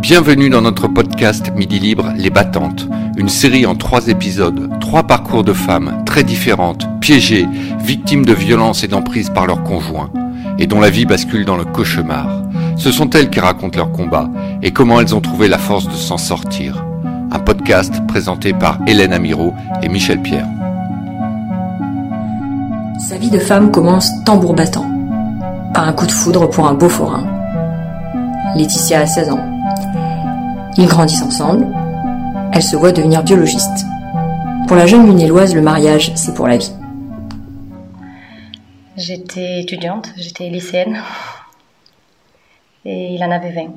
Bienvenue dans notre podcast Midi Libre Les Battantes, une série en trois épisodes, trois parcours de femmes très différentes, piégées, victimes de violences et d'emprise par leurs conjoints, et dont la vie bascule dans le cauchemar. Ce sont elles qui racontent leur combat et comment elles ont trouvé la force de s'en sortir. Un podcast présenté par Hélène Amiro et Michel Pierre. Sa vie de femme commence tambour battant, par un coup de foudre pour un beau forain. Laetitia a 16 ans. Ils grandissent ensemble. Elle se voit devenir biologiste. Pour la jeune lunéloise, le mariage, c'est pour la vie. J'étais étudiante, j'étais lycéenne. Et il en avait 20.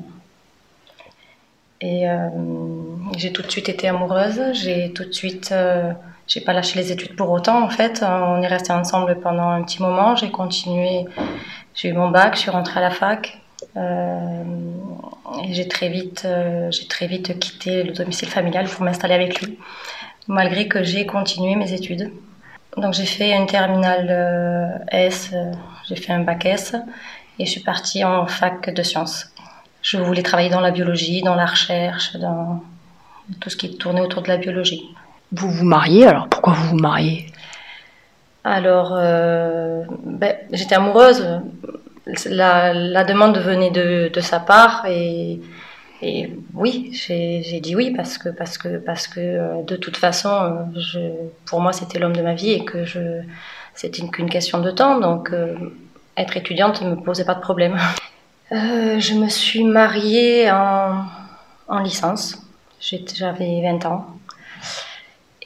Et euh, j'ai tout de suite été amoureuse. J'ai tout de suite. Euh, j'ai pas lâché les études pour autant, en fait. On est resté ensemble pendant un petit moment. J'ai continué. J'ai eu mon bac, je suis rentrée à la fac. Euh, et j'ai très vite, euh, j'ai très vite quitté le domicile familial pour m'installer avec lui, malgré que j'ai continué mes études. Donc j'ai fait une terminale euh, S, j'ai fait un bac S et je suis partie en fac de sciences. Je voulais travailler dans la biologie, dans la recherche, dans tout ce qui tournait autour de la biologie. Vous vous mariez, alors pourquoi vous vous mariez? Alors, ben, j'étais amoureuse la, demande venait de, sa part et, oui, j'ai dit oui parce que, parce que, parce que euh, de toute façon, je, pour moi, c'était l'homme de ma vie et que c'était qu'une question de temps. Donc, euh, être étudiante ne me posait pas de problème. Euh, je me suis mariée en, en licence. J'avais 20 ans.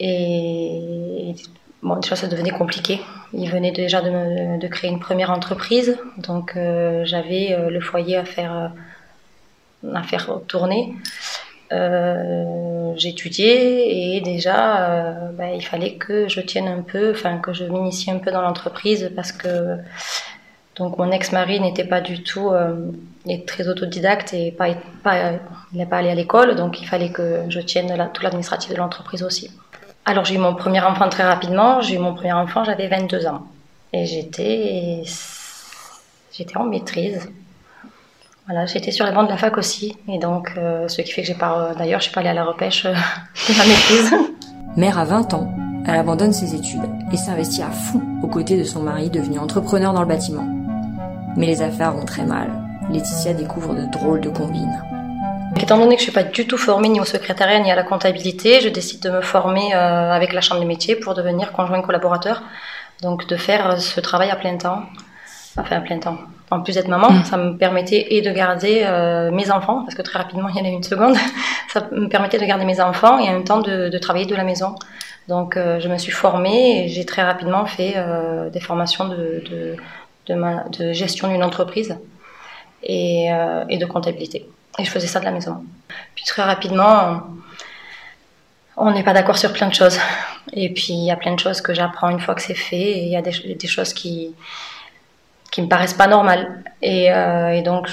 Et bon, déjà, ça devenait compliqué. Il venait déjà de, créer une première entreprise, donc euh, j'avais euh, le foyer à faire, euh, à tourner. J'étudiais et déjà, bah, il fallait que je tienne un peu, enfin que je m'initie un peu dans l'entreprise parce que donc mon ex-mari n'était pas du tout très autodidacte et il n'est pas allé à l'école, donc il fallait que je tienne tout l'administratif de l'entreprise aussi. Alors j'ai eu mon premier enfant très rapidement. J'ai eu mon premier enfant, j'avais 22 ans. Et j'étais, j'étais en maîtrise. Voilà, j'étais sur les bancs de la fac aussi. Et donc, euh, ce qui fait que j'ai pas, euh, d'ailleurs, je suis pas allée à la repêche euh, de ma maîtrise. Mère à 20 ans, elle abandonne ses études et s'investit à fond aux côtés de son mari devenu entrepreneur dans le bâtiment. Mais les affaires vont très mal. Laetitia découvre de drôles de combines. Étant donné que je suis pas du tout formée ni au secrétariat ni à la comptabilité, je décide de me former euh, avec la chambre des métiers pour devenir conjoint collaborateur. Donc de faire euh, ce travail à plein temps, enfin à plein temps. En plus d'être maman, mmh. ça me permettait et de garder euh, mes enfants, parce que très rapidement il y en a une seconde, ça me permettait de garder mes enfants et en même temps de, travailler de la maison. Donc je me suis formée et j'ai très rapidement fait des formations de, de, gestion d'une entreprise et de comptabilité. Et je faisais ça de la maison. Puis très rapidement, on n'est pas d'accord sur plein de choses. Et puis il y a plein de choses que j'apprends une fois que c'est fait. Il y a des, choses qui qui me paraissent pas normales. Et, euh, donc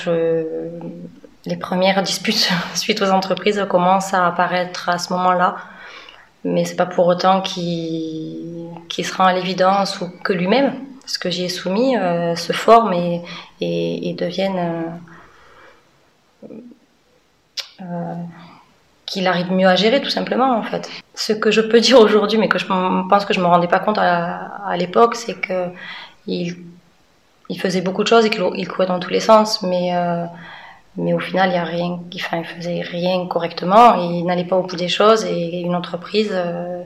les premières disputes suite aux entreprises commencent à apparaître à ce moment-là. Mais c'est pas pour autant qu'il qu se rend à l'évidence ou que lui-même, ce que j'y ai soumis, euh, se forme et, devienne euh, euh, qu'il arrive mieux à gérer tout simplement en fait. Ce que je peux dire aujourd'hui, mais que je pense que je me rendais pas compte à, l'époque, c'est que il, faisait beaucoup de choses et qu'il courait dans tous les sens, mais euh, mais au final il y a rien, enfin faisait rien correctement, il n'allait pas au bout des choses et une entreprise. Euh,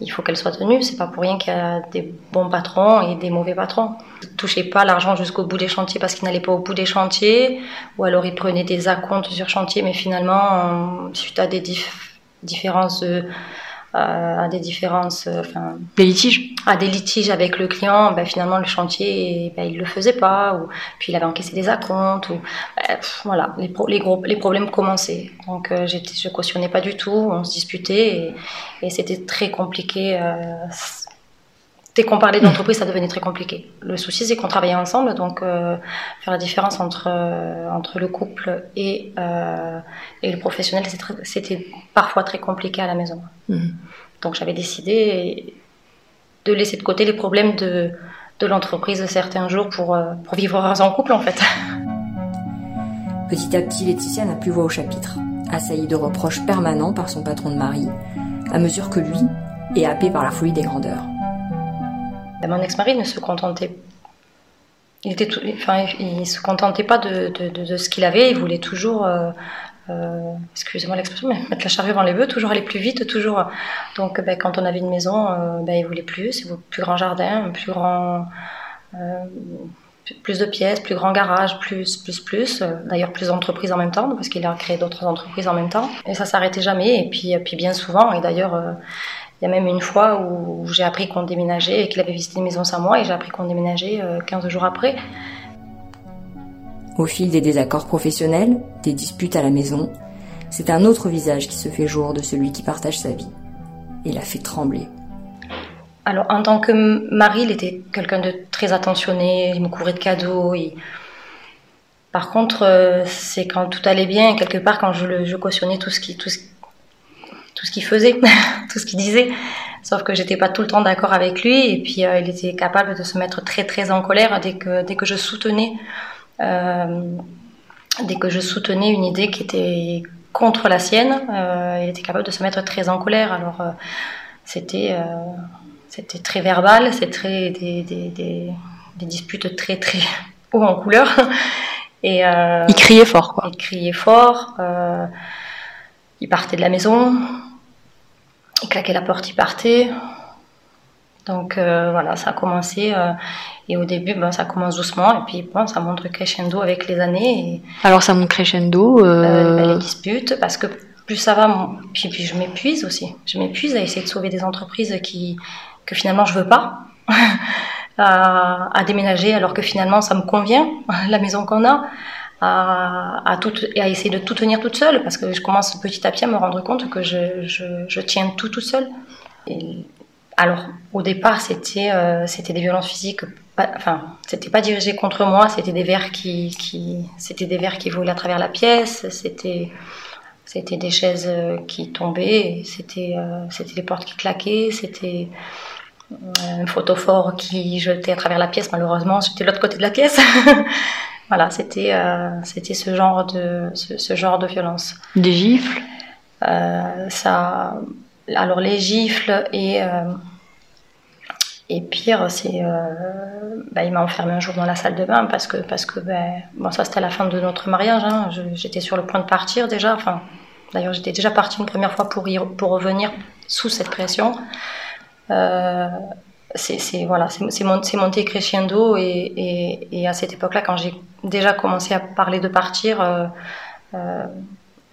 il faut qu'elle soit tenue. C'est pas pour rien qu'il y a des bons patrons et des mauvais patrons. Il touchait pas l'argent jusqu'au bout des chantiers parce qu'il n'allait pas au bout des chantiers, ou alors il prenait des acomptes sur chantier, mais finalement, suite à des différences euh, à des différences, euh, enfin des litiges, à des litiges avec le client, ben, finalement le chantier, ben, il le faisait pas, ou puis il avait encaissé des acomptes, ou ben, voilà, les, les, gros, les problèmes commençaient. Donc euh, je cautionnais pas du tout, on se disputait et, et c'était très compliqué. Euh, dès qu'on parlait d'entreprise, ça devenait très compliqué. Le souci, c'est qu'on travaillait ensemble, donc euh, faire la différence entre, euh, entre le couple et, euh, et le professionnel, c'était parfois très compliqué à la maison. Mhm. Donc j'avais décidé de laisser de côté les problèmes de, de l'entreprise certains jours pour, pour vivre en couple, en fait. Petit à petit, Laetitia n'a plus voix au chapitre, assaillie de reproches permanents par son patron de mari, à mesure que lui est happé par la folie des grandeurs. Mon ex-mari ne se contentait il se contentait pas de, ce qu'il avait, il voulait toujours, euh, euh, excusez-moi l'expression, mais mettre la charrue avant les bœufs, toujours aller plus vite, toujours. Donc, ben, quand on avait une maison, euh, ben, il voulait plus, plus grand jardin, plus grand, plus de pièces, plus grand garage, plus, plus, plus. D'ailleurs, plus d'entreprises en même temps, parce qu'il a créé d'autres entreprises en même temps. Et ça s'arrêtait jamais. Et puis bien souvent, et d'ailleurs, il y a même une fois où j'ai appris qu'on déménageait et qu'il avait visité une maison sans moi et j'ai appris qu'on déménageait 15 euh, jours après. Au fil des désaccords professionnels, des disputes à la maison, c'est un autre visage qui se fait jour de celui qui partage sa vie et la fait trembler. Alors en tant que mari, il était quelqu'un de très attentionné, il me courait de cadeaux. Par contre, euh, c'est quand tout allait bien, quelque part quand je, je cautionnais tout ce qui, tout ce, tout ce qu'il faisait, tout ce qu'il disait. Sauf que j'étais pas tout le temps d'accord avec lui et puis euh, il était capable de se mettre très très en colère dès que dès que je soutenais euh, dès que je soutenais une idée qui était contre la sienne, euh, il était capable de se mettre très en colère. Alors c'était c'était très verbal, c'est très des, des, des, des, disputes très très haut en couleur. Et il criait fort quoi. Il criait fort. il partait de la maison, il claquait la porte, il partait. Donc euh, voilà, ça a commencé. Euh, et au début, ben, ça commence doucement. Et puis bon, ça monte crescendo avec les années. Alors ça monte crescendo euh... Ben, Les disputes, parce que plus ça va, puis, puis je m'épuise aussi. Je m'épuise à essayer de sauver des entreprises qui, que finalement je veux pas. à, à, déménager alors que finalement ça me convient, la maison qu'on a à, tout, à essayer de tout tenir toute seule, parce que je commence petit à petit à me rendre compte que je, je, je tiens tout tout seul. Et alors, au départ, c'était euh, c'était des violences physiques, pas, enfin, c'était pas dirigé contre moi, c'était des verres qui, des verres qui volaient à travers la pièce, c'était des chaises euh, qui tombaient, c'était euh, c'était des portes qui claquaient, c'était un photophore qui jetait à travers la pièce. Malheureusement, j'étais de l'autre côté de la pièce. Voilà, c'était euh, c'était ce genre de ce, genre de violence. Des gifles? Euh, ça, alors les gifles et euh, et pire, c'est bah, il m'a enfermé un jour dans la salle de bain parce que parce que ben, bon ça c'était la fin de notre mariage. Hein. J'étais sur le point de partir déjà. Enfin, d'ailleurs j'étais déjà partie une première fois pour y, pour revenir sous cette pression. Euh, c'est voilà, c'est monté crescendo et, à cette époque-là, quand j'ai déjà commencé à parler de partir, euh, euh,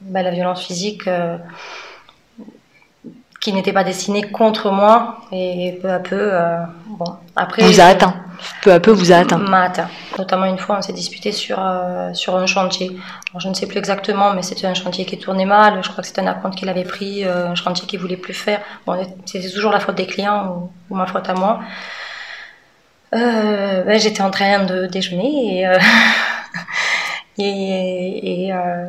bah, la violence physique euh, qui n'était pas destinée contre moi et peu à peu, bon, après. Vous a. Peu à peu, vous a atteint. M'a atteint. Notamment une fois, on s'est disputé sur euh, sur un chantier. je ne sais plus exactement, mais c'était un chantier qui tournait mal. Je crois que c'était un apprenti qu'il avait pris, euh, un chantier qu'il voulait plus faire. Bon, c'était toujours la faute des clients ou, ma faute à moi. Ben, j'étais en train de déjeuner et et, euh,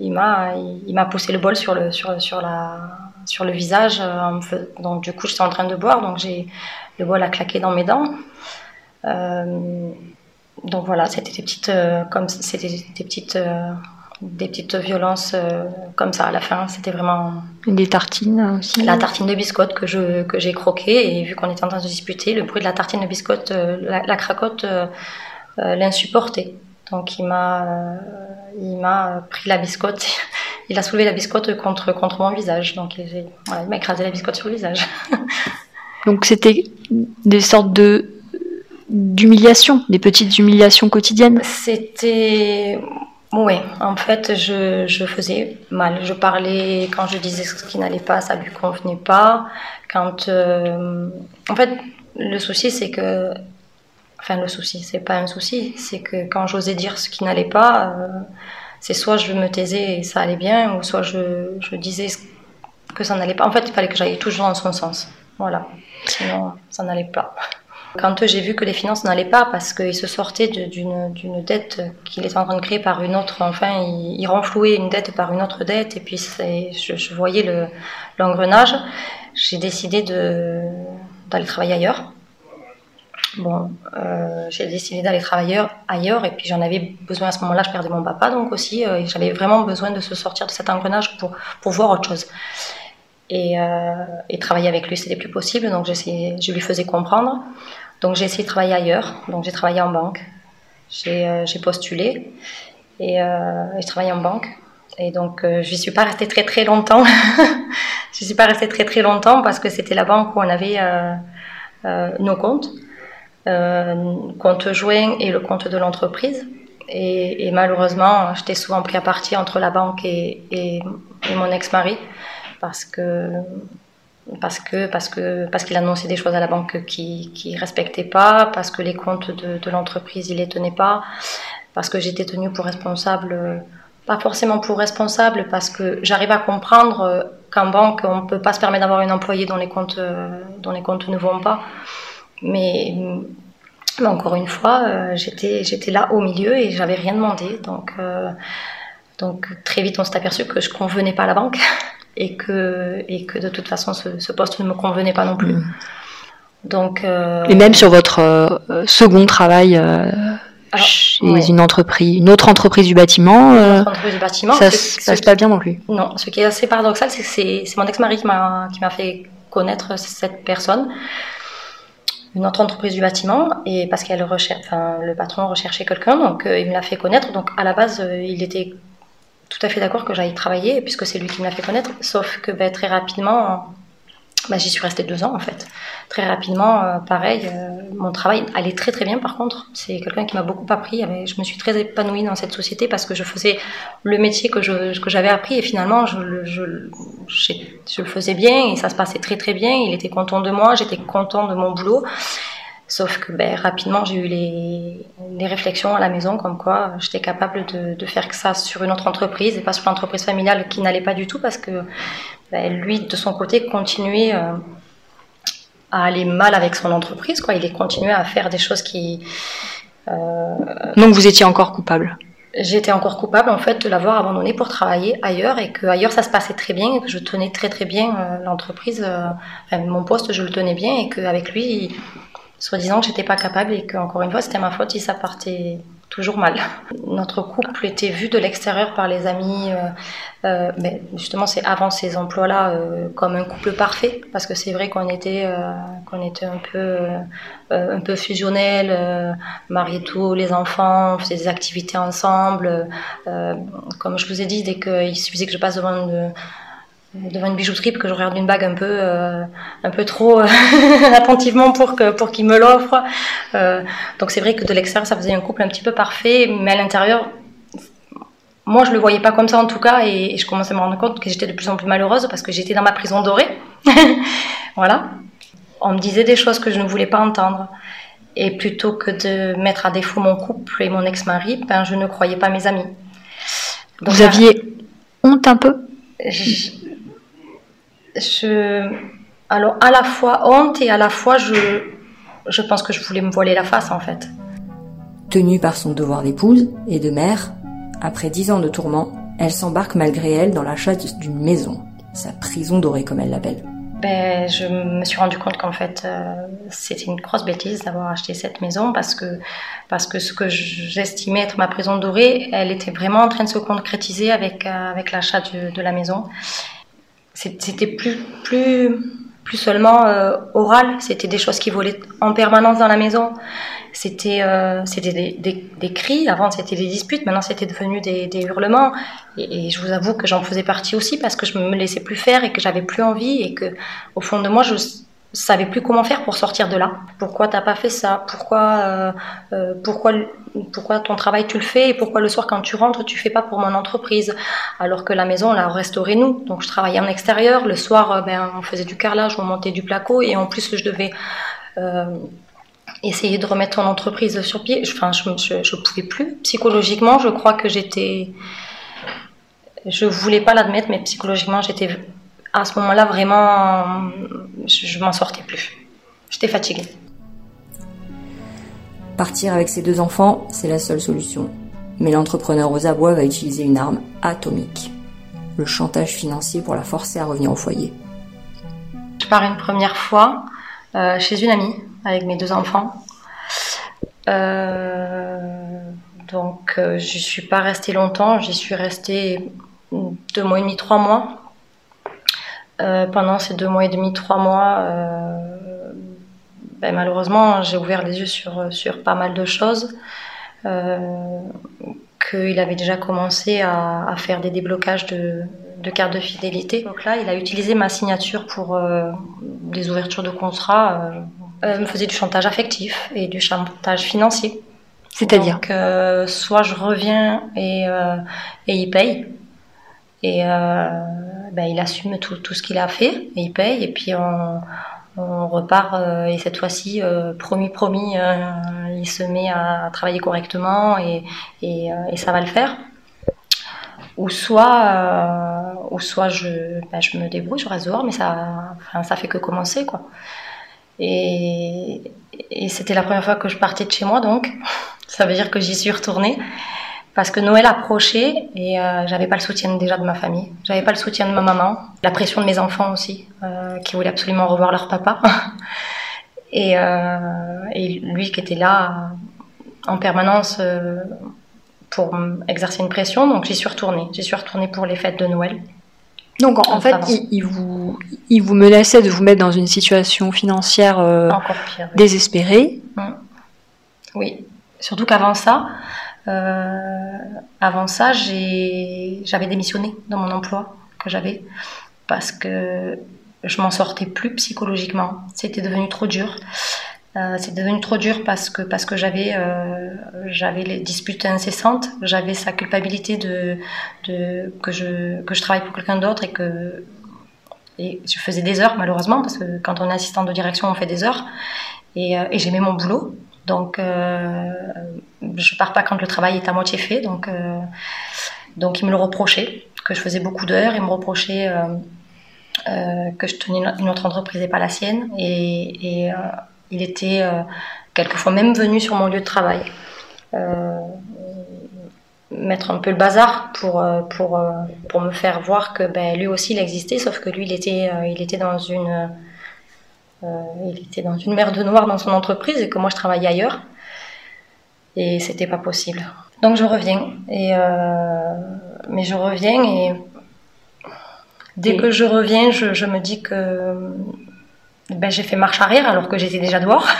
il m'a il, m'a poussé le bol sur le sur sur la sur le visage euh, donc du coup j'étais en train de boire donc j'ai le bol a claqué dans mes dents. Euh, donc voilà c'était des petites euh, comme c'était des petites euh, des petites violences comme ça à la fin. C'était vraiment des tartines aussi la tartine de biscotte que je que j'ai croqué et vu qu'on était en train de disputer le bruit de la tartine de biscotte la, la, cracotte l'insupportait. Donc il m'a, il m'a pris la biscotte, il a soulevé la biscotte contre, contre mon visage. Donc il, m'a écrasé la biscotte sur le visage. Donc c'était des sortes de d'humiliation, des petites humiliations quotidiennes. C'était oui, en fait, je, je, faisais mal. Je parlais quand je disais ce qui n'allait pas, ça lui convenait pas. Quand, euh, en fait, le souci c'est que Enfin, le souci, c'est pas un souci, c'est que quand j'osais dire ce qui n'allait pas, euh, c'est soit je me taisais et ça allait bien, ou soit je, je disais que ça n'allait pas. En fait, il fallait que j'aille toujours dans son sens. Voilà. Sinon, ça n'allait pas. Quand j'ai vu que les finances n'allaient pas parce qu'il se sortait d'une dette qu'il était en train de créer par une autre, enfin, il, il renflouait une dette par une autre dette, et puis je, je voyais l'engrenage, j'ai décidé d'aller travailler ailleurs bon, j'ai décidé d'aller travailler ailleurs et puis j'en avais besoin à ce moment-là. Je perdais mon papa donc aussi et j'avais vraiment besoin de se sortir de cet engrenage pour, pour voir autre chose. Et, et travailler avec lui, c'était plus possible donc je lui faisais comprendre. Donc j'ai essayé de travailler ailleurs. Donc j'ai travaillé en banque. J'ai postulé et, je travaillais en banque. Et donc, euh, je n'y suis pas restée très très longtemps. je suis pas restée très très longtemps parce que c'était la banque où on avait euh, euh, nos comptes, compte joint et le compte de l'entreprise. Et, malheureusement, j'étais souvent pris à partie entre la banque et, mon ex-mari parce que parce que parce que parce qu'il annonçait des choses à la banque qui qui respectait pas, parce que les comptes de, l'entreprise il les tenait pas, parce que j'étais tenue pour responsable pas forcément pour responsable parce que j'arrive à comprendre euh, qu'en banque on ne peut pas se permettre d'avoir une employée dont les comptes euh, dont les comptes ne vont pas mais, encore une fois euh, j'étais j'étais là au milieu et j'avais rien demandé donc donc très vite on s'est aperçu que je convenais pas à la banque et que et que de toute façon ce, poste ne me convenait pas non plus mmh. donc et même sur votre second travail chez une entreprise, une autre entreprise du bâtiment. Euh, entreprise du bâtiment. Ça se passe pas bien non plus. Non, ce qui est assez paradoxal, c'est que c'est mon ex-mari qui m'a qui m'a fait connaître cette personne. Une autre entreprise du bâtiment et parce qu'elle recherche, le patron recherchait quelqu'un, donc euh, il me l'a fait connaître. Donc à la base, euh, il était tout à fait d'accord que j'aille travailler puisque c'est lui qui me l'a fait connaître. Sauf que ben, très rapidement, bah, j'y suis restée deux ans en fait. Très rapidement, euh, pareil, euh, mon travail allait très très bien par contre. C'est quelqu'un qui m'a beaucoup appris. Je me suis très épanouie dans cette société parce que je faisais le métier que, je, que j'avais appris et finalement je, je, je, je, le faisais bien et ça se passait très très bien. Il était content de moi, j'étais content de mon boulot. Sauf que ben, rapidement, j'ai eu les, les, réflexions à la maison comme quoi j'étais capable de, de, faire que ça sur une autre entreprise et pas sur l'entreprise familiale qui n'allait pas du tout parce que ben, lui, de son côté, continuait euh, à aller mal avec son entreprise. Quoi. Il continuait à faire des choses qui... Euh, Donc vous étiez encore coupable J'étais encore coupable en fait de l'avoir abandonné pour travailler ailleurs et que ailleurs ça se passait très bien et que je tenais très très bien euh, l'entreprise, enfin, mon poste je le tenais bien et qu'avec lui soi-disant que j'étais pas capable et que encore une fois c'était ma faute si ça partait toujours mal. Notre couple était vu de l'extérieur par les amis, euh, euh, mais justement c'est avant ces emplois-là euh, comme un couple parfait parce que c'est vrai qu'on était qu'on était un peu un peu fusionnel, mariés tous les enfants, on faisait des activités ensemble. comme je vous ai dit, dès qu'il suffisait que je passe devant une devant une bijouterie que je regarde une bague un peu euh, un peu trop euh, attentivement pour que pour qu'il me l'offre. Euh, donc c'est vrai que de l'extérieur ça faisait un couple un petit peu parfait mais à l'intérieur moi je le voyais pas comme ça en tout cas et, je commençais à me rendre compte que j'étais de plus en plus malheureuse parce que j'étais dans ma prison dorée. Voilà. On me disait des choses que je ne voulais pas entendre. Et plutôt que de mettre à défaut mon couple et mon ex-mari ben je ne croyais pas mes amis. Vous aviez honte un peu? je, alors à la fois honte et à la fois je, je pense que je voulais me voiler la face en fait. Tenue par son devoir d'épouse et de mère, après dix ans de tourments, elle s'embarque malgré elle dans l'achat d'une maison, sa prison dorée comme elle l'appelle. Ben, je me suis rendu compte qu'en fait, euh, c'était une grosse bêtise d'avoir acheté cette maison parce que, parce que ce que j'estimais être ma prison dorée, elle était vraiment en train de se concrétiser avec, euh, avec l'achat de la maison c'était plus, plus, plus seulement euh, oral, c'était des choses qui volaient en permanence dans la maison. C'était euh, des, des, cris, avant c'était des disputes, maintenant c'était devenu des, hurlements. Et, je vous avoue que j'en faisais partie aussi parce que je me laissais plus faire et que j'avais plus envie et que au fond de moi je savais plus comment faire pour sortir de là. Pourquoi t'as pas fait ça? Pourquoi, euh, euh, pourquoi, ton travail tu le fais? Et pourquoi le soir quand tu rentres tu fais pas pour mon entreprise? Alors que la maison on l'a restaurée nous. Donc je travaillais en extérieur. Le soir, euh, ben, on faisait du carrelage, on montait du placo et en plus je devais essayer de remettre ton entreprise sur pied. Enfin, je, je, je pouvais plus. Psychologiquement, je crois que j'étais, je voulais pas l'admettre, mais psychologiquement j'étais à ce moment-là, vraiment, je, m'en sortais plus. J'étais fatiguée. Partir avec ses deux enfants, c'est la seule solution. Mais l'entrepreneur aux abois va utiliser une arme atomique. Le chantage financier pour la forcer à revenir au foyer. Je pars une première fois euh, chez une amie avec mes deux enfants. donc, je j'y suis pas restée longtemps. J'y suis restée deux mois et demi, trois mois. Pendant ces deux mois et demi, trois mois, ben, malheureusement, j'ai ouvert les yeux sur, sur pas mal de choses. Euh, qu'il avait déjà commencé à, faire des déblocages de, de cartes de fidélité. Donc là, il a utilisé ma signature pour euh, des ouvertures de contrats. Euh, il me faisait du chantage affectif et du chantage financier. C'est-à-dire que soit je reviens et, et il paye, et ben, il assume tout, tout ce qu'il a fait, et il paye, et puis on, on repart euh, et cette fois-ci, euh, promis, promis, euh, il se met à, travailler correctement et, ça va le faire. Ou soit, ou soit je, bah, je me débrouille, je reste dehors, mais ça, enfin, ça fait que commencer quoi. Et, et c'était la première fois que je partais de chez moi, donc ça veut dire que j'y suis retournée parce que Noël approchait et euh, j'avais pas le soutien déjà de ma famille, j'avais pas le soutien de ma maman, la pression de mes enfants aussi, euh, qui voulaient absolument revoir leur papa, et, euh, et, lui qui était là en permanence euh, pour exercer une pression, donc j'y suis retournée, j'y suis retournée pour les fêtes de Noël. Donc en, fait, il, vous, il vous menaçait de vous mettre dans une situation financière euh, désespérée. Mmh. Oui, surtout qu'avant ça, euh, avant ça, j'avais démissionné dans mon emploi que j'avais parce que je m'en sortais plus psychologiquement. C'était devenu trop dur. Euh, c'est devenu trop dur parce que parce que j'avais euh, les disputes incessantes, j'avais sa culpabilité de, que je que je travaille pour quelqu'un d'autre et que je faisais des heures malheureusement parce que quand on est assistant de direction on fait des heures et, euh, et j'aimais mon boulot donc, euh, je pars pas quand le travail est à moitié fait. Donc, euh, donc il me le reprochait, que je faisais beaucoup d'heures. Il me reprochait euh, que je tenais une autre entreprise et pas la sienne. Et, il était quelquefois même venu sur mon lieu de travail. mettre un peu le bazar pour, pour, pour me faire voir que ben, lui aussi il existait, sauf que lui il était, il était dans une euh, il était dans une mer de noir dans son entreprise et que moi je travaillais ailleurs. Et c'était pas possible. Donc je reviens. Et, euh, mais je reviens et dès que je reviens, je, me dis que ben, j'ai fait marche arrière alors que j'étais déjà dehors.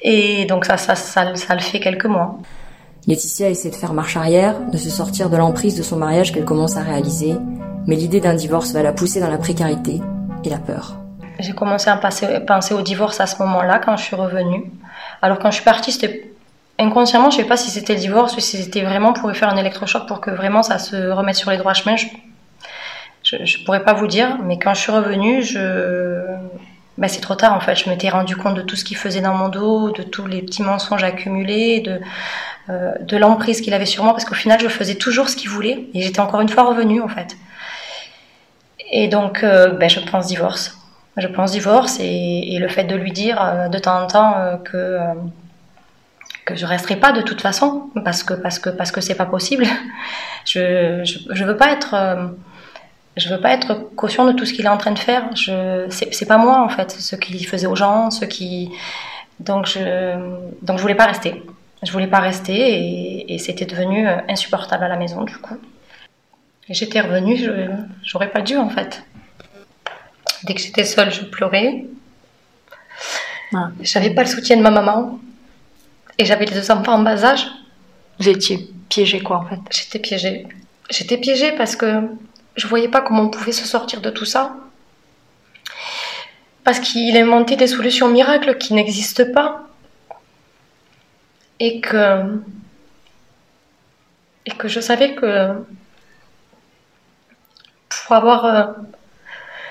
Et donc ça, ça, ça, ça, le fait quelques mois. Laetitia essaie de faire marche arrière, de se sortir de l'emprise de son mariage qu'elle commence à réaliser, mais l'idée d'un divorce va la pousser dans la précarité et la peur. J'ai commencé à penser au divorce à ce moment-là, quand je suis revenue. Alors quand je suis partie, c'était inconsciemment, je sais pas si c'était le divorce ou si c'était vraiment pour faire un électrochoc pour que vraiment ça se remette sur les droits chemins. Je, je, pourrais pas vous dire, mais quand je suis revenue, je, ben c'est trop tard en fait. Je m'étais rendu compte de tout ce qu'il faisait dans mon dos, de tous les petits mensonges accumulés, de euh, de l'emprise qu'il avait sur moi, parce qu'au final, je faisais toujours ce qu'il voulait et j'étais encore une fois revenue en fait. Et donc, euh, ben, je pense divorce je pense divorce et, le fait de lui dire euh, de temps en temps euh, que euh, que je resterai pas de toute façon parce que parce que parce que c'est pas possible. Je, je, veux pas être je veux pas être caution de tout ce qu'il est en train de faire. Je c'est pas moi en fait ce qu'il faisait aux gens, ce qui donc je donc je voulais pas rester. Je voulais pas rester et, et c'était devenu insupportable à la maison du coup. J'étais revenue, j'aurais pas dû en fait. Dès que j'étais seule, je pleurais. Ah. J'avais pas le soutien de ma maman. Et j'avais les deux enfants en bas âge. Vous étiez piégée quoi en fait J'étais piégée. J'étais piégée parce que je voyais pas comment on pouvait se sortir de tout ça. Parce qu'il inventait des solutions miracles qui n'existent pas. Et que. Et que je savais que. Pour avoir euh,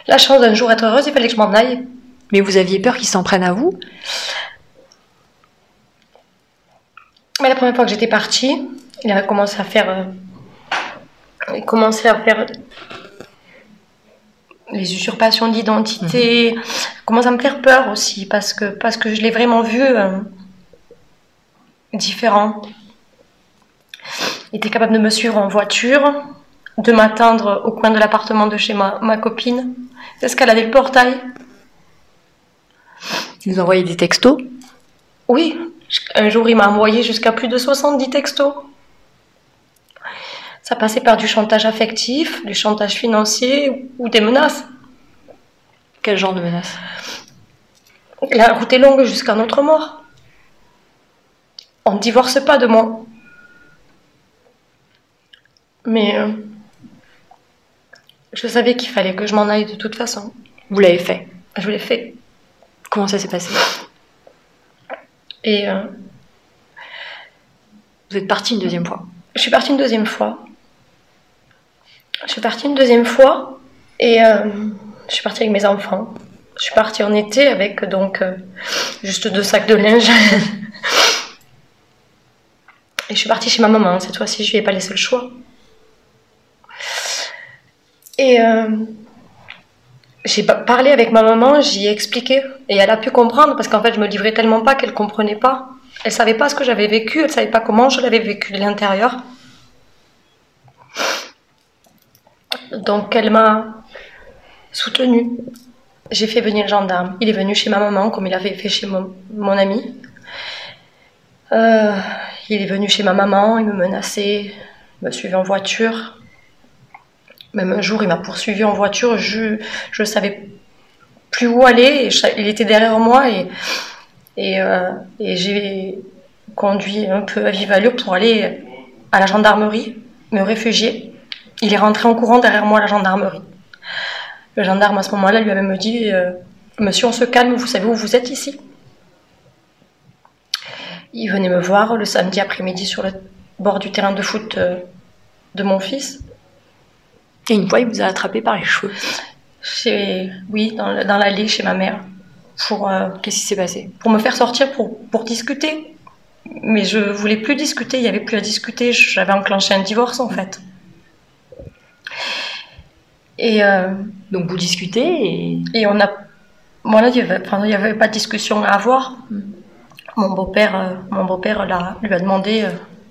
la chance d'un jour être heureuse, il fallait que je m'en aille. Mais vous aviez peur qu'il s'en prenne à vous? Mais la première fois que j'étais partie, il avait commencé à faire. Euh, il commençait à faire les usurpations d'identité. Mhm. commence à me faire peur aussi parce que, parce que je l'ai vraiment vu euh, différent. Il était capable de me suivre en voiture, de m'attendre au coin de l'appartement de chez ma, ma copine. Est-ce qu'elle avait le portail Ils vous envoyaient des textos Oui, Un jour, il m'a envoyé jusqu'à plus de 70 textos. Ça passait par du chantage affectif, du chantage financier ou des menaces. Quel genre de menaces? La route est longue jusqu'à notre mort. On ne divorce pas de moi. Mais euh, je savais qu'il fallait que je m'en aille de toute façon. Vous l'avez fait Je l'ai fait. Comment ça s'est passé? Et euh, Vous êtes parti une deuxième fois je suis partie une deuxième fois. Je suis partie une deuxième fois et euh, je suis partie avec mes enfants. Je suis partie en été avec donc euh, juste deux sacs de linge. et je suis partie chez ma maman. Cette fois-ci, je lui ai pas laissé le choix. Et euh, j'ai pa- parlé avec ma maman, j'y ai expliqué. Et elle a pu comprendre parce qu'en fait, je me livrais tellement pas qu'elle comprenait pas. Elle savait pas ce que j'avais vécu, elle savait pas comment je l'avais vécu de l'intérieur. Donc elle m'a soutenue. J'ai fait venir le gendarme. Il est venu chez ma maman comme il avait fait chez mon, mon ami. Euh, il est venu chez ma maman, il me menaçait, il me suivait en voiture. Même un jour, il m'a poursuivi en voiture, je ne savais plus où aller, je il était derrière moi et, euh, et j'ai conduit un peu à vive allure pour aller à la gendarmerie, me réfugier. Il est rentré en courant derrière moi à la gendarmerie. Le gendarme à ce moment-là lui avait me dit euh, Monsieur, on se calme, vous savez où vous êtes ici Il venait me voir le samedi après-midi sur le bord du terrain de foot euh, de mon fils. Et une fois, il vous a attrapé par les cheveux. Chez, oui, dans, le- dans l'allée chez ma mère. Pour, euh, Qu'est-ce qui s'est passé? pour me faire sortir pour, pour discuter. Mais je voulais plus discuter, il n'y avait plus à discuter, j'avais enclenché un divorce en fait. Et, euh, Donc vous discutez et et on a. Il n'y avait, enfin, il y avait pas de discussion à avoir. Mon beau-père euh, mon beau-père l'a- lui a demandé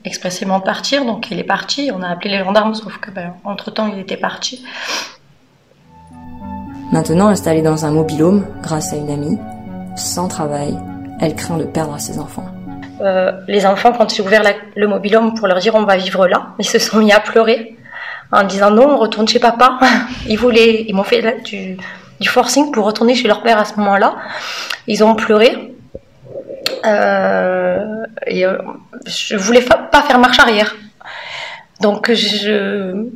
expressément de partir, donc il est parti. On a appelé les gendarmes, sauf que ben, entre-temps il était parti. Maintenant installée dans un mobilhome grâce à une amie, sans travail, elle craint de perdre ses enfants. Euh, les enfants, quand j'ai ouvert la- le mobilhome pour leur dire on va vivre là, ils se sont mis à pleurer en disant non, on retourne chez papa. Ils voulaient, ils m'ont fait du forcing pour retourner chez leur père à ce moment-là. Ils ont pleuré. Euh, et euh, je voulais pas faire marche arrière. Donc je,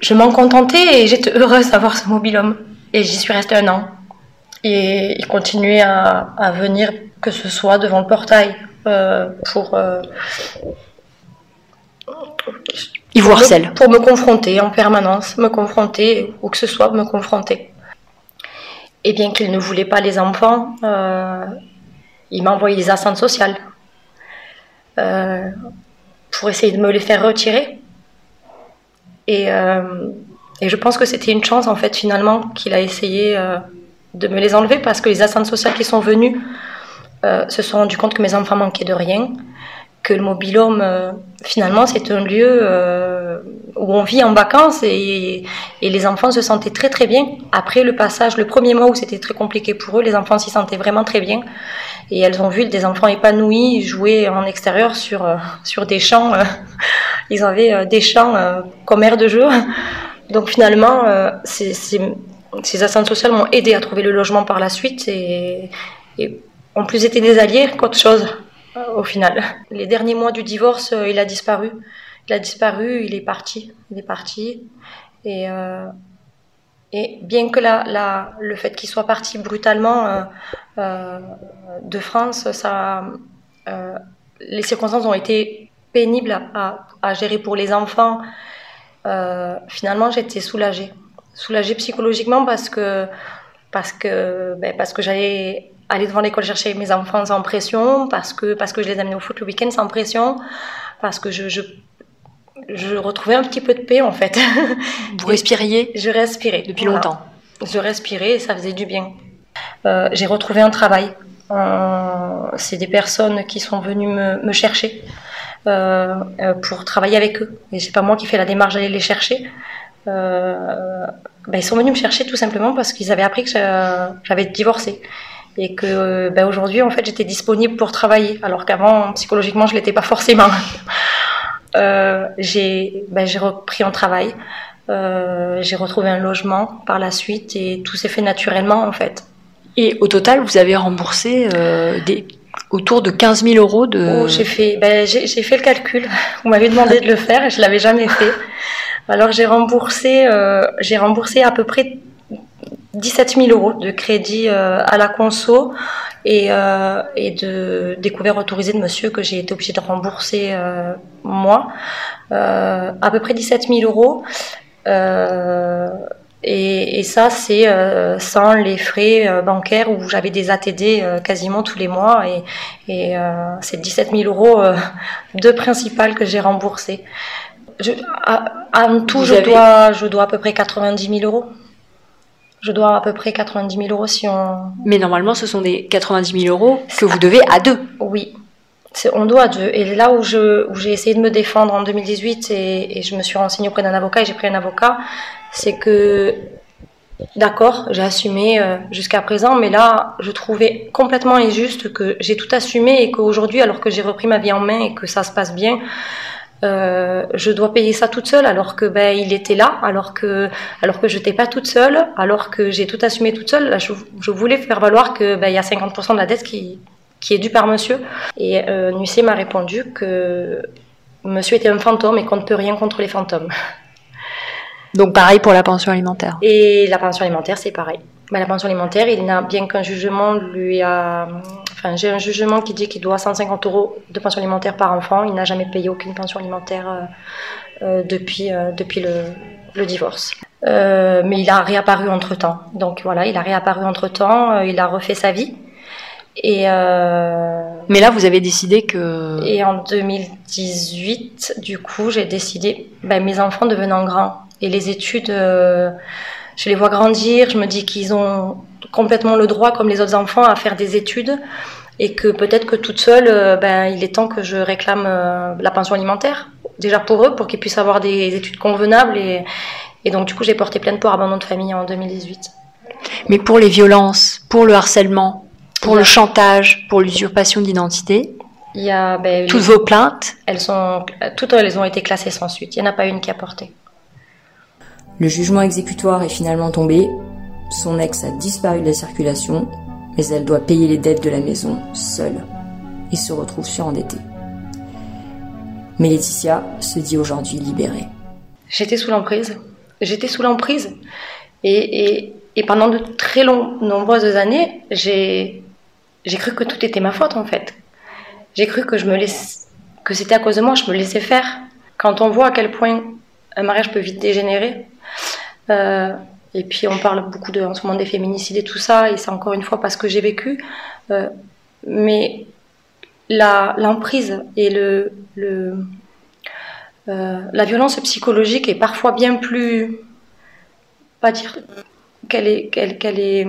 je m'en contentais et j'étais heureuse d'avoir ce mobilhome. Et j'y suis restée un an. Et ils continuaient à, à venir, que ce soit devant le portail, euh, pour, euh, Il vous pour me- harcèle. Pour me confronter en permanence, me confronter, ou que ce soit, me confronter. Et bien qu'il ne voulait pas les enfants, euh, il m'a envoyé des assistantes sociales euh, pour essayer de me les faire retirer. Et, euh, et je pense que c'était une chance, en fait, finalement, qu'il a essayé euh, de me les enlever parce que les assistantes sociales qui sont venues se sont rendues compte que mes enfants manquaient de rien, que le mobilhome, euh, finalement, c'est un lieu euh, où on vit en vacances et, les enfants se sentaient très très bien. Après le passage, le premier mois où c'était très compliqué pour eux, les enfants s'y sentaient vraiment très bien. Et elles ont vu des enfants épanouis jouer en extérieur sur, euh, sur des champs. ils avaient des champs comme aire de jeu. Donc finalement, ces, ces, ces sociales m'ont aidé à trouver le logement par la suite et, et ont plus été des alliés qu'autre chose au final. Les derniers mois du divorce, euh, il a disparu. Il a disparu, il est parti. Il est parti. Et, euh, bien que le fait qu'il soit parti brutalement euh, euh, de France, euh, les circonstances ont été pénibles à, gérer pour les enfants. Euh, finalement, j'étais soulagée. Soulagée psychologiquement parce que, parce que, ben, parce que j'allais aller devant l'école chercher mes enfants sans pression, parce que, parce que je les amenais au foot le week-end sans pression, parce que je, je, je retrouvais un petit peu de paix en fait. Vous respiriez je respirais. depuis Voilà. longtemps. Je respirais et ça faisait du bien. Euh, j'ai retrouvé un travail. Euh, c'est des personnes qui sont venues me, me chercher euh, pour travailler avec eux. Et c'est pas moi qui fais la démarche d'aller les chercher. Ben, ils sont venus me chercher tout simplement parce qu'ils avaient appris que j'a- j'avais divorcé. Et que ben, aujourd'hui en fait j'étais disponible pour travailler alors qu'avant psychologiquement je l'étais pas forcément. euh, j'ai ben, j'ai repris un travail, euh, j'ai retrouvé un logement par la suite et tout s'est fait naturellement en fait. Et au total, vous avez remboursé euh, des, autour de 15 000 euros de. Oh, j'ai fait, ben, j'ai fait le calcul. Vous m'avez demandé de le faire et je l'avais jamais fait. Alors j'ai remboursé, euh, j'ai remboursé à peu près 17 000 euros de crédit euh, à la conso et, euh, et de découvert autorisé de monsieur que j'ai été obligée de rembourser euh, moi. À peu près 17 000 euros. Et, et, ça, c'est euh, sans les frais euh, bancaires où j'avais des ATD euh, quasiment tous les mois. Et, et c'est 17 000 euros de principal que j'ai remboursé. Je, en tout, je, avez... dois, je dois à peu près 90 000 euros. Je dois à peu près 90 000 euros si on. Mais normalement, ce sont des 90 000 euros que vous devez à deux. Oui. On doit à deux. Et là où j'ai où essayé de me défendre en 2018 et, et je me suis renseignée auprès d'un avocat et j'ai pris un avocat, c'est que, d'accord, j'ai assumé euh, jusqu'à présent, mais là, je trouvais complètement injuste que j'ai tout assumé et qu'aujourd'hui, alors que j'ai repris ma vie en main et que ça se passe bien, euh, je dois payer ça toute seule alors que ben il était là, alors que alors que je n'étais pas toute seule, alors que j'ai tout assumé toute seule. Là, je, je, voulais faire valoir que ben il y a 50% de la dette qui qui est due par monsieur. Et euh, Nussé m'a répondu que monsieur était un fantôme et qu'on ne peut rien contre les fantômes. Donc pareil pour la pension alimentaire. Et la pension alimentaire, c'est pareil. Ben, la pension alimentaire, il n'a bien qu'un jugement lui a. Enfin, j'ai un jugement qui dit qu'il doit 150 euros de pension alimentaire par enfant. Il n'a jamais payé aucune pension alimentaire euh, euh, depuis, euh, depuis le, le divorce. Euh, mais il a réapparu entre temps. Donc voilà, il a réapparu entre temps. Euh, il a refait sa vie. Et mais là, vous avez décidé que. Et en 2018, du coup, j'ai décidé, ben, mes enfants devenant grands et les études, je les vois grandir. Je me dis qu'ils ont complètement le droit, comme les autres enfants, à faire des études et que peut-être que toute seule, euh, ben, il est temps que je réclame euh, la pension alimentaire. Déjà pour eux, pour qu'ils puissent avoir des études convenables. Et, et donc, du coup, j'ai porté plainte pour abandon de famille en 2018. Mais pour les violences, pour le harcèlement, pour le chantage, pour l'usurpation d'identité, il y a ben, toutes les... vos plaintes, elles sont toutes elles ont été classées sans suite. Il n'y en a pas une qui a porté. Le jugement exécutoire est finalement tombé. Son ex a disparu de la circulation, mais elle doit payer les dettes de la maison seule et se retrouve surendettée. Mais Laetitia se dit aujourd'hui libérée. J'étais sous l'emprise. J'étais sous l'emprise. Et, et, et, pendant de très long, nombreuses années, j'ai, cru que tout était ma faute en fait. J'ai cru que que c'était à cause de moi, je me laissais faire. Quand on voit à quel point un mariage peut vite dégénérer, euh, et puis on parle beaucoup de, en ce moment des féminicides et tout ça, et c'est encore une fois parce que j'ai vécu. Euh, mais l'emprise et le, euh, la violence psychologique est parfois bien plus, pas dire qu'elle est, qu'elle, est,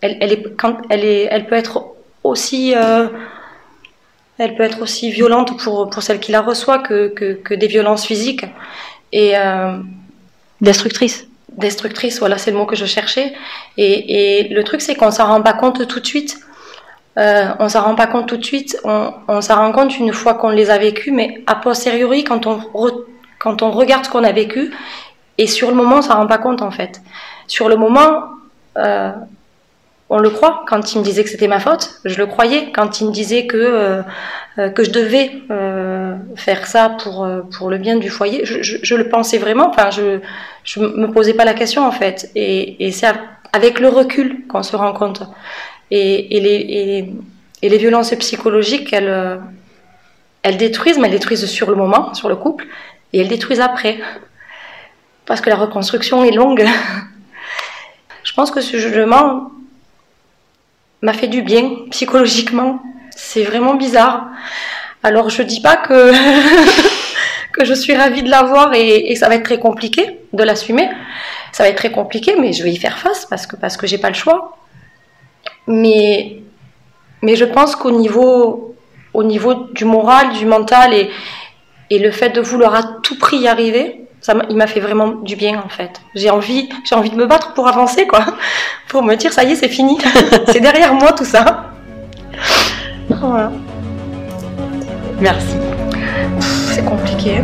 elle, est, quand elle est, elle peut être aussi, euh, elle peut être aussi violente pour pour celle qui la reçoit que que, des violences physiques et destructrices destructrice, voilà, c'est le mot que je cherchais. Et, le truc, c'est qu'on s'en rend pas compte tout de suite. Euh, on s'en rend pas compte tout de suite. On, s'en rend compte une fois qu'on les a vécus, mais a posteriori, quand on, quand on regarde ce qu'on a vécu, et sur le moment, on s'en rend pas compte en fait. Sur le moment, euh, on le croit. Quand il me disait que c'était ma faute, je le croyais. Quand il me disait que euh, que je devais euh, faire ça pour pour le bien du foyer, je, le pensais vraiment. Enfin, je je me posais pas la question en fait. Et, c'est avec le recul qu'on se rend compte. Et, les, et, les violences psychologiques, elles, elles détruisent, mais elles détruisent sur le moment, sur le couple, et elles détruisent après. Parce que la reconstruction est longue. Je pense que ce jugement m'a fait du bien psychologiquement. C'est vraiment bizarre. Alors je dis pas que que je suis ravie de l'avoir et, ça va être très compliqué de l'assumer. Ça va être très compliqué, mais je vais y faire face parce que parce que j'ai pas le choix. Mais mais je pense qu'au niveau au niveau du moral, du mental et et le fait de vouloir à tout prix y arriver, Ça il m'a fait vraiment du bien en fait. J'ai envie, j'ai envie de me battre pour avancer quoi, pour me dire ça y est c'est fini, c'est derrière moi tout ça. Voilà. Merci. C'est compliqué.